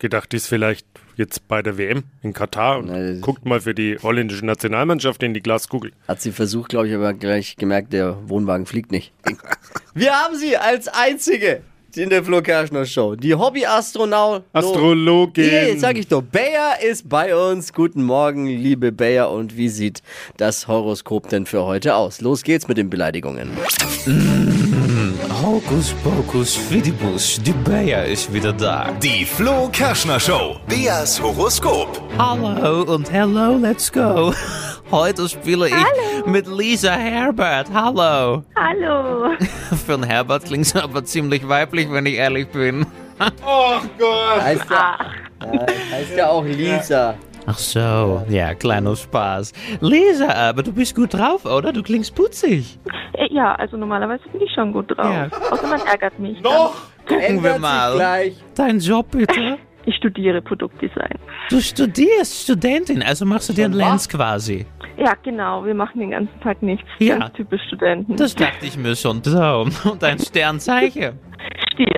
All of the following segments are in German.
gedacht, die ist vielleicht jetzt bei der WM in Katar und Nein, guckt mal für die holländische Nationalmannschaft in die Glaskugel. Hat sie versucht, glaube ich, aber gleich gemerkt, der Wohnwagen fliegt nicht. Wir haben sie als einzige in der Flo Kerschner Show. Die Hobbyastronaut. Astrologin. Jetzt sag ich doch, Bayer ist bei uns. Guten Morgen, liebe Bayer. Und wie sieht das Horoskop denn für heute aus? Los geht's mit den Beleidigungen. Hokus pokus fidibus, die Bayer ist wieder da. Die Flo Kerschner Show. Beas Horoskop. Hallo und hello, let's go. Heute spiele ich mit Lisa Herbert. Hallo. Hallo. Für einen Herbert klingt es aber ziemlich weiblich, wenn ich ehrlich bin. Heißt ja, ja, heißt ja auch Lisa. Ach so, ja, kleiner Spaß. Lisa, aber du bist gut drauf, oder? Du klingst putzig. Äh, Ja, also normalerweise bin ich schon gut drauf. Ja. Außer man ärgert mich. Noch? Gucken Ändert wir mal. gleich. Dein Job bitte. Ich studiere Produktdesign. Du studierst Studentin, also machst du dir einen? Lenz quasi. Ja, genau. Wir machen den ganzen Tag nichts. Ja. Ganz typisch Studenten. Das dachte ich mir schon. So, und dein Sternzeichen? Stier.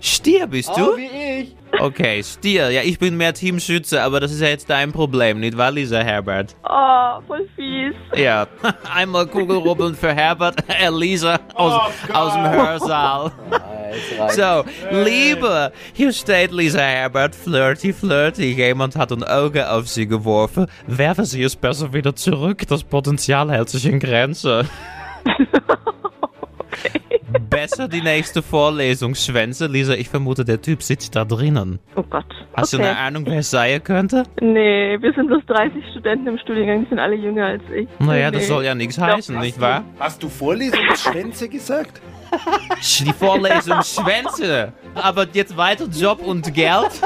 Stier bist du? Oh, wie ich. Okay, Stier. Ja, ich bin mehr Teamschütze, aber das ist ja jetzt dein Problem, nicht wahr, Lisa Herbert? Oh, voll fies. Ja, einmal Kugelrubbeln für Herbert, äh, Lisa aus, aus dem Hörsaal. So, Liebe, hier steht Lisa Herbert, flirty, flirty. Jemand hat ein Auge auf sie geworfen. Werfen Sie es besser wieder zurück, das Potenzial hält sich in Grenzen. Besser die nächste Vorlesung, Schwänze. Lisa, ich vermute, der Typ sitzt da drinnen. Oh Gott. Hast okay. du eine Ahnung, wer es sein könnte? Nee, wir sind bloß 30 Studenten im Studiengang. Die sind alle jünger als ich. Naja, nee. das soll ja nichts heißen, nicht wahr? Hast du Vorlesungsschwänze gesagt? Die Vorlesung Schwänze. Aber jetzt weiter Job und Geld.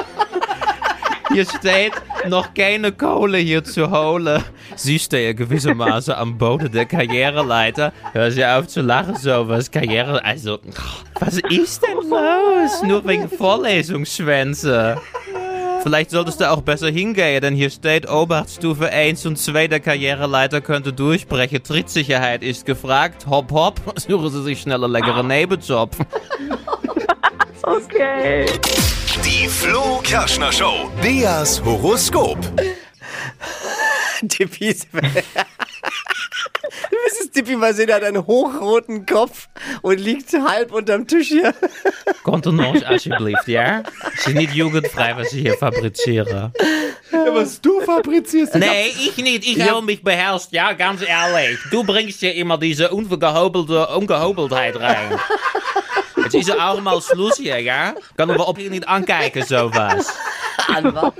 Hier steht, noch keine Kohle hier zu holen. Sie stehen gewissermaßen am Boden der Karriereleiter. Hör sie auf zu lachen, sowas. Karriere, also, was ist denn los? Nur wegen Vorlesungsschwänze. Vielleicht solltest du auch besser hingehen, denn hier steht Obachtstufe 1 und 2 der Karriereleiter könnte durchbrechen. Trittsicherheit ist gefragt. Hopp, hopp. Suchen Sie sich schnell einen leckeren Nebenjob. Okay. Die Flo Kerschner Show. Beas Horoskop. Tippi ist. Du müsstest Tippi mal sehen, hat einen hochroten Kopf und liegt halb unterm Tisch hier. Kontenance alsjeblieft, ja? Het is niet jugendfrei, was ich hier fabriziere. Ja, was du fabrizierst. Nee, ich nicht. Ich hou mich beherrscht, ja, ganz ehrlich. Du bringst hier immer diese ungehobelte Ungehobeltheit rein. Jetzt ist auch mal Schluss hier, ja? Kan er op je niet aankijken, sowas. An was?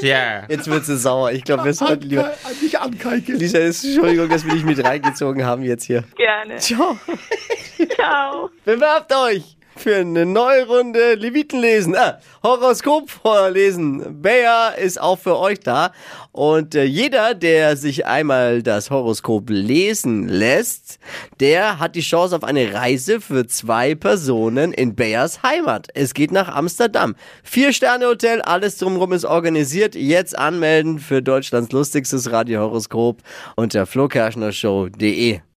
Ja. Jetzt wird sie sauer. Ich glaube, wir sollten lieber. Nicht ankeiken. Lisa, Entschuldigung, dass wir dich mit reingezogen haben jetzt hier. Gerne. Ciao. Ciao. Bewerbt euch für eine neue Runde Leviten lesen. Ah, Horoskop vorlesen. Bayer ist auch für euch da. Und äh, jeder, der sich einmal das Horoskop lesen lässt, der hat die Chance auf eine Reise für zwei Personen in Bayers Heimat. Es geht nach Amsterdam. Vier-Sterne-Hotel, alles drumherum ist organisiert. Jetzt anmelden für Deutschlands lustigstes Radiohoroskop unter flokerschnershow.de.